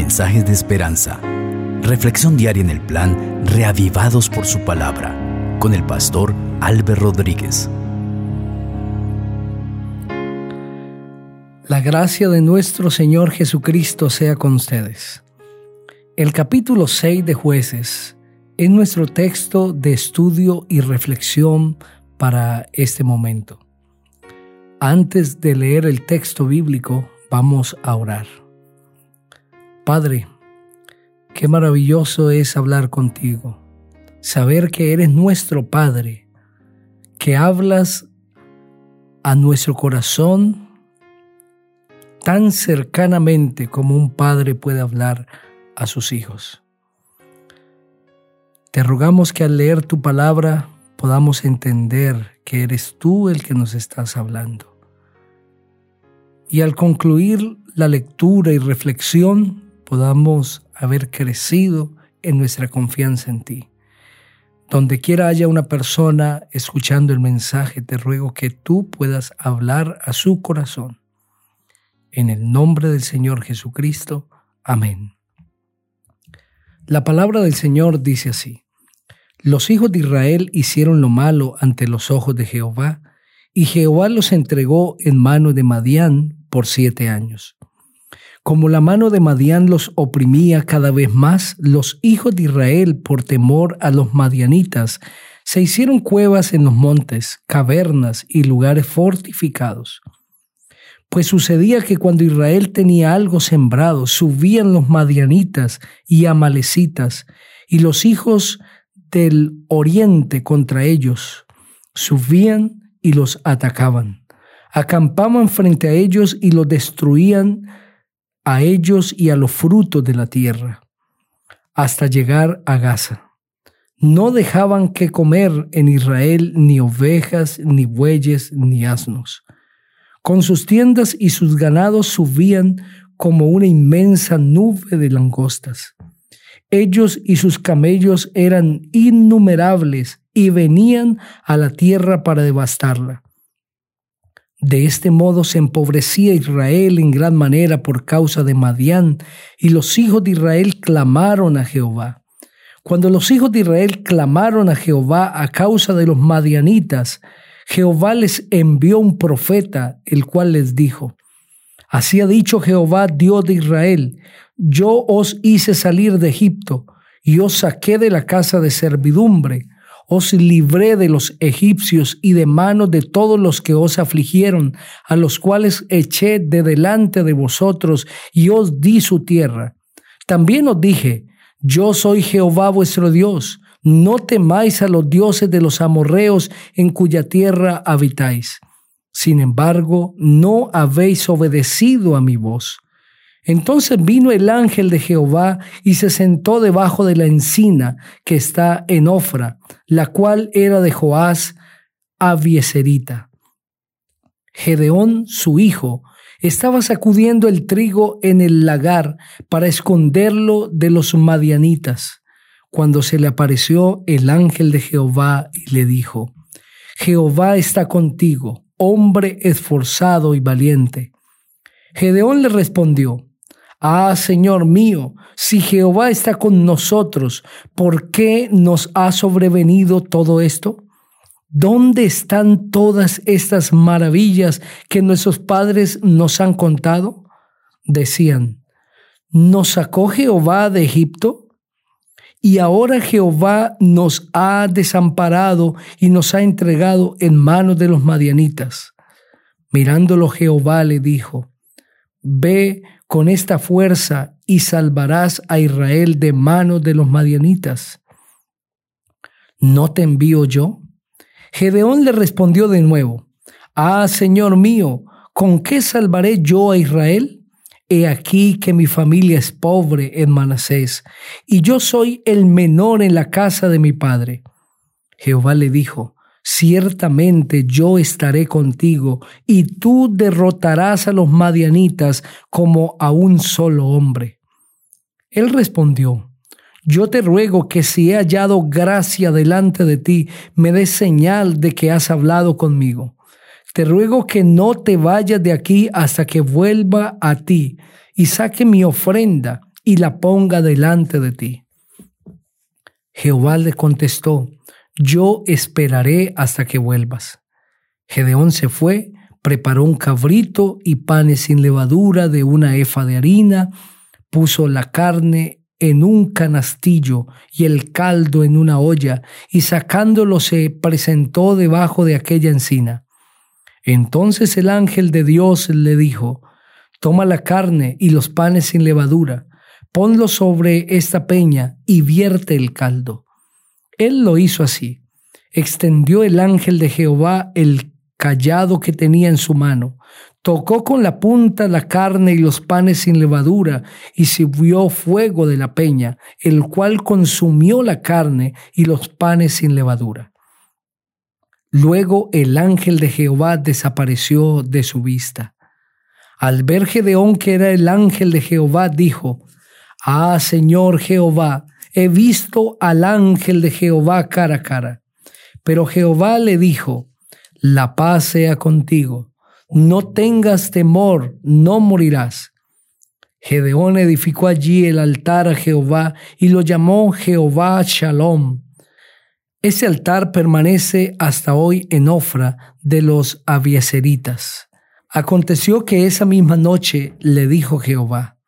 mensajes de esperanza. Reflexión diaria en el plan Reavivados por su palabra con el pastor Álvaro Rodríguez. La gracia de nuestro Señor Jesucristo sea con ustedes. El capítulo 6 de jueces es nuestro texto de estudio y reflexión para este momento. Antes de leer el texto bíblico, vamos a orar. Padre, qué maravilloso es hablar contigo, saber que eres nuestro Padre, que hablas a nuestro corazón tan cercanamente como un padre puede hablar a sus hijos. Te rogamos que al leer tu palabra podamos entender que eres tú el que nos estás hablando. Y al concluir la lectura y reflexión, podamos haber crecido en nuestra confianza en ti. Donde quiera haya una persona escuchando el mensaje, te ruego que tú puedas hablar a su corazón. En el nombre del Señor Jesucristo. Amén. La palabra del Señor dice así. Los hijos de Israel hicieron lo malo ante los ojos de Jehová, y Jehová los entregó en mano de Madián por siete años. Como la mano de Madián los oprimía cada vez más, los hijos de Israel, por temor a los madianitas, se hicieron cuevas en los montes, cavernas y lugares fortificados. Pues sucedía que cuando Israel tenía algo sembrado, subían los madianitas y amalecitas, y los hijos del oriente contra ellos, subían y los atacaban. Acampaban frente a ellos y los destruían a ellos y a los frutos de la tierra, hasta llegar a Gaza. No dejaban que comer en Israel ni ovejas, ni bueyes, ni asnos. Con sus tiendas y sus ganados subían como una inmensa nube de langostas. Ellos y sus camellos eran innumerables y venían a la tierra para devastarla. De este modo se empobrecía Israel en gran manera por causa de Madián, y los hijos de Israel clamaron a Jehová. Cuando los hijos de Israel clamaron a Jehová a causa de los madianitas, Jehová les envió un profeta, el cual les dijo, Así ha dicho Jehová, Dios de Israel, yo os hice salir de Egipto, y os saqué de la casa de servidumbre, os libré de los egipcios y de manos de todos los que os afligieron, a los cuales eché de delante de vosotros y os di su tierra. También os dije, yo soy Jehová vuestro Dios, no temáis a los dioses de los amorreos en cuya tierra habitáis. Sin embargo, no habéis obedecido a mi voz. Entonces vino el ángel de Jehová y se sentó debajo de la encina que está en Ofra, la cual era de Joás Avieserita. Gedeón, su hijo, estaba sacudiendo el trigo en el lagar para esconderlo de los madianitas, cuando se le apareció el ángel de Jehová y le dijo, Jehová está contigo, hombre esforzado y valiente. Gedeón le respondió, Ah, Señor mío, si Jehová está con nosotros, ¿por qué nos ha sobrevenido todo esto? ¿Dónde están todas estas maravillas que nuestros padres nos han contado? Decían, ¿nos sacó Jehová de Egipto? Y ahora Jehová nos ha desamparado y nos ha entregado en manos de los madianitas. Mirándolo Jehová le dijo, Ve con esta fuerza y salvarás a Israel de manos de los madianitas. ¿No te envío yo? Gedeón le respondió de nuevo, Ah, Señor mío, ¿con qué salvaré yo a Israel? He aquí que mi familia es pobre en Manasés, y yo soy el menor en la casa de mi padre. Jehová le dijo, ciertamente yo estaré contigo y tú derrotarás a los madianitas como a un solo hombre. Él respondió, yo te ruego que si he hallado gracia delante de ti, me des señal de que has hablado conmigo. Te ruego que no te vayas de aquí hasta que vuelva a ti y saque mi ofrenda y la ponga delante de ti. Jehová le contestó, yo esperaré hasta que vuelvas. Gedeón se fue, preparó un cabrito y panes sin levadura de una efa de harina, puso la carne en un canastillo y el caldo en una olla, y sacándolo se presentó debajo de aquella encina. Entonces el ángel de Dios le dijo, Toma la carne y los panes sin levadura, ponlo sobre esta peña y vierte el caldo. Él lo hizo así. Extendió el ángel de Jehová el callado que tenía en su mano, tocó con la punta la carne y los panes sin levadura, y subió fuego de la peña, el cual consumió la carne y los panes sin levadura. Luego el ángel de Jehová desapareció de su vista. Al ver Gedeón que era el ángel de Jehová, dijo, Ah, Señor Jehová, he visto al ángel de Jehová cara a cara. Pero Jehová le dijo, la paz sea contigo, no tengas temor, no morirás. Gedeón edificó allí el altar a Jehová y lo llamó Jehová Shalom. Ese altar permanece hasta hoy en Ofra de los abieseritas. Aconteció que esa misma noche le dijo Jehová,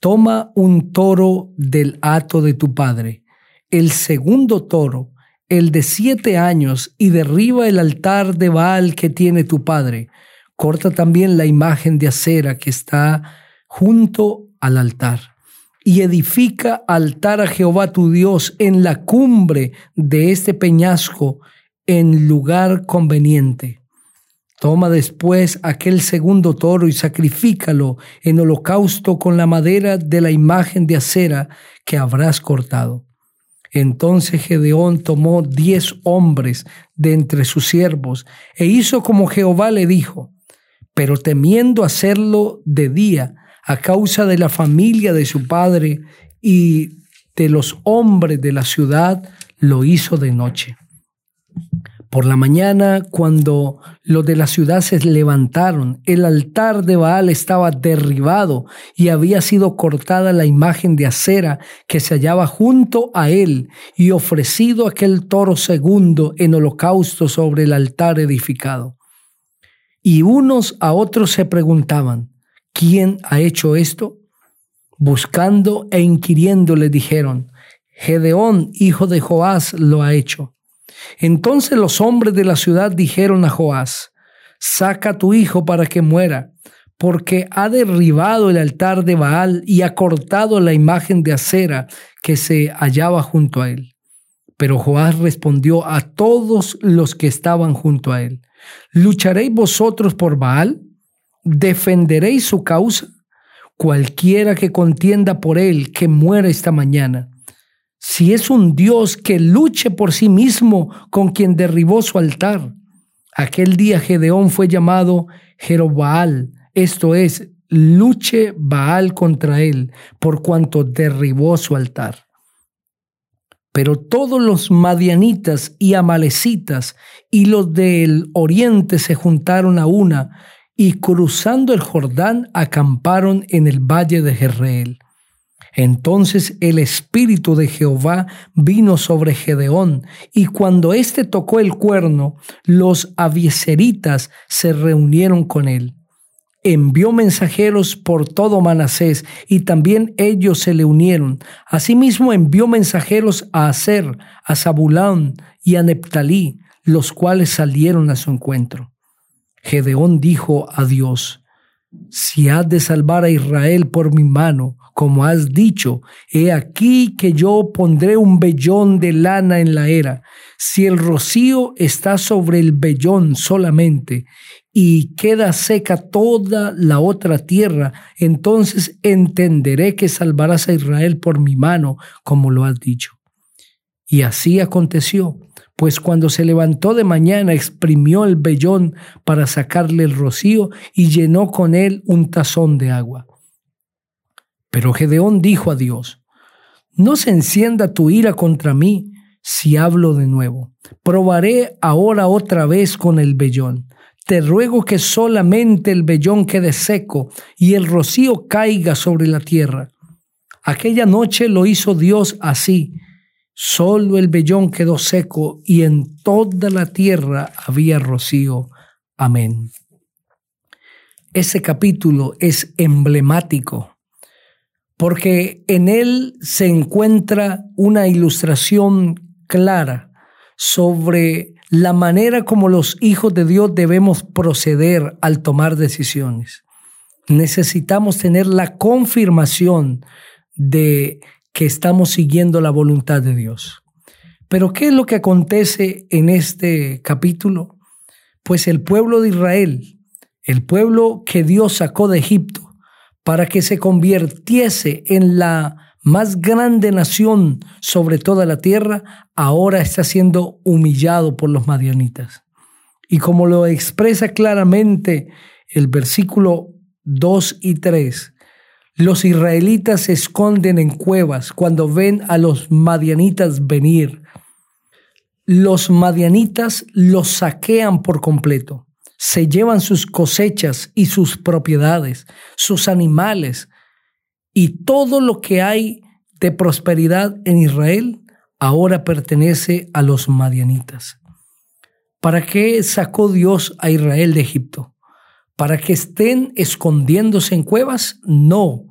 Toma un toro del hato de tu padre, el segundo toro, el de siete años, y derriba el altar de Baal que tiene tu padre. Corta también la imagen de acera que está junto al altar. Y edifica altar a Jehová tu Dios en la cumbre de este peñasco, en lugar conveniente Toma después aquel segundo toro y sacrifícalo en holocausto con la madera de la imagen de acera que habrás cortado. Entonces Gedeón tomó diez hombres de entre sus siervos e hizo como Jehová le dijo, pero temiendo hacerlo de día a causa de la familia de su padre y de los hombres de la ciudad, lo hizo de noche. Por la mañana, cuando los de la ciudad se levantaron, el altar de Baal estaba derribado y había sido cortada la imagen de acera que se hallaba junto a él y ofrecido aquel toro segundo en holocausto sobre el altar edificado. Y unos a otros se preguntaban, ¿quién ha hecho esto? Buscando e inquiriendo le dijeron, Gedeón, hijo de Joás, lo ha hecho. Entonces los hombres de la ciudad dijeron a Joás, saca a tu hijo para que muera, porque ha derribado el altar de Baal y ha cortado la imagen de acera que se hallaba junto a él. Pero Joás respondió a todos los que estaban junto a él, ¿lucharéis vosotros por Baal? ¿Defenderéis su causa? Cualquiera que contienda por él, que muera esta mañana si es un Dios que luche por sí mismo con quien derribó su altar. Aquel día Gedeón fue llamado Jerobaal, esto es, luche Baal contra él, por cuanto derribó su altar. Pero todos los madianitas y amalecitas y los del oriente se juntaron a una y cruzando el Jordán acamparon en el valle de Jezreel. Entonces el Espíritu de Jehová vino sobre Gedeón, y cuando éste tocó el cuerno, los abieseritas se reunieron con él. Envió mensajeros por todo Manasés, y también ellos se le unieron. Asimismo envió mensajeros a Aser, a Zabulán y a Neptalí, los cuales salieron a su encuentro. Gedeón dijo a Dios, si has de salvar a Israel por mi mano, como has dicho, he aquí que yo pondré un vellón de lana en la era. Si el rocío está sobre el vellón solamente y queda seca toda la otra tierra, entonces entenderé que salvarás a Israel por mi mano, como lo has dicho. Y así aconteció, pues cuando se levantó de mañana exprimió el vellón para sacarle el rocío y llenó con él un tazón de agua. Pero Gedeón dijo a Dios, no se encienda tu ira contra mí si hablo de nuevo. Probaré ahora otra vez con el vellón. Te ruego que solamente el vellón quede seco y el rocío caiga sobre la tierra. Aquella noche lo hizo Dios así. Solo el vellón quedó seco y en toda la tierra había rocío. Amén. Ese capítulo es emblemático porque en él se encuentra una ilustración clara sobre la manera como los hijos de Dios debemos proceder al tomar decisiones. Necesitamos tener la confirmación de que estamos siguiendo la voluntad de Dios. Pero ¿qué es lo que acontece en este capítulo? Pues el pueblo de Israel, el pueblo que Dios sacó de Egipto para que se convirtiese en la más grande nación sobre toda la tierra, ahora está siendo humillado por los madianitas. Y como lo expresa claramente el versículo 2 y 3, los israelitas se esconden en cuevas cuando ven a los madianitas venir. Los madianitas los saquean por completo. Se llevan sus cosechas y sus propiedades, sus animales, y todo lo que hay de prosperidad en Israel ahora pertenece a los madianitas. ¿Para qué sacó Dios a Israel de Egipto? ¿Para que estén escondiéndose en cuevas? No.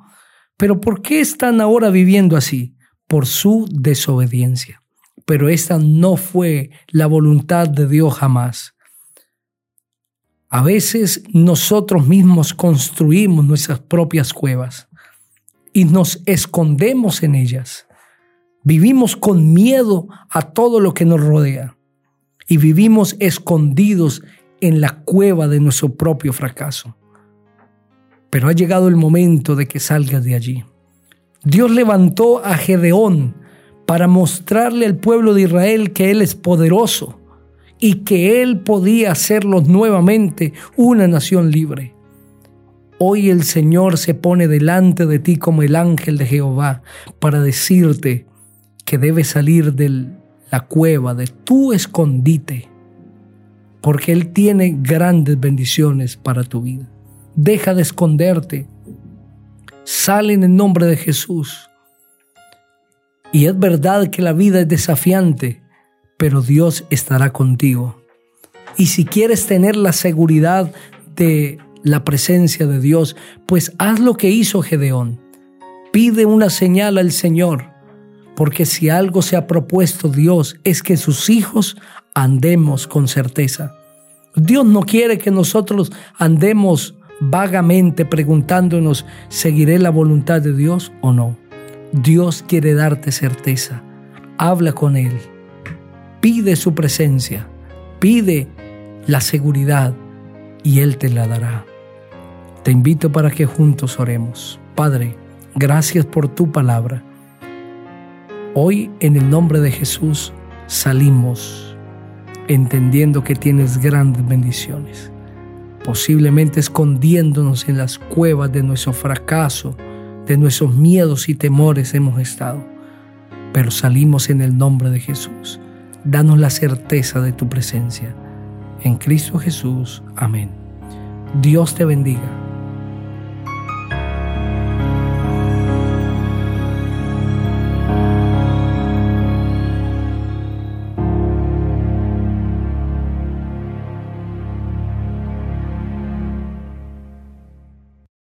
¿Pero por qué están ahora viviendo así? Por su desobediencia. Pero esta no fue la voluntad de Dios jamás. A veces nosotros mismos construimos nuestras propias cuevas y nos escondemos en ellas. Vivimos con miedo a todo lo que nos rodea y vivimos escondidos en la cueva de nuestro propio fracaso. Pero ha llegado el momento de que salgas de allí. Dios levantó a Gedeón para mostrarle al pueblo de Israel que Él es poderoso y que Él podía hacerlos nuevamente una nación libre. Hoy el Señor se pone delante de ti como el ángel de Jehová para decirte que debes salir de la cueva, de tu escondite, porque Él tiene grandes bendiciones para tu vida. Deja de esconderte. Sale en el nombre de Jesús. Y es verdad que la vida es desafiante, pero Dios estará contigo. Y si quieres tener la seguridad de la presencia de Dios, pues haz lo que hizo Gedeón. Pide una señal al Señor, porque si algo se ha propuesto Dios es que sus hijos andemos con certeza. Dios no quiere que nosotros andemos vagamente preguntándonos, ¿seguiré la voluntad de Dios o no? Dios quiere darte certeza. Habla con Él. Pide su presencia. Pide la seguridad y Él te la dará. Te invito para que juntos oremos. Padre, gracias por tu palabra. Hoy en el nombre de Jesús salimos entendiendo que tienes grandes bendiciones, posiblemente escondiéndonos en las cuevas de nuestro fracaso, de nuestros miedos y temores hemos estado, pero salimos en el nombre de Jesús. Danos la certeza de tu presencia. En Cristo Jesús. Amén. Dios te bendiga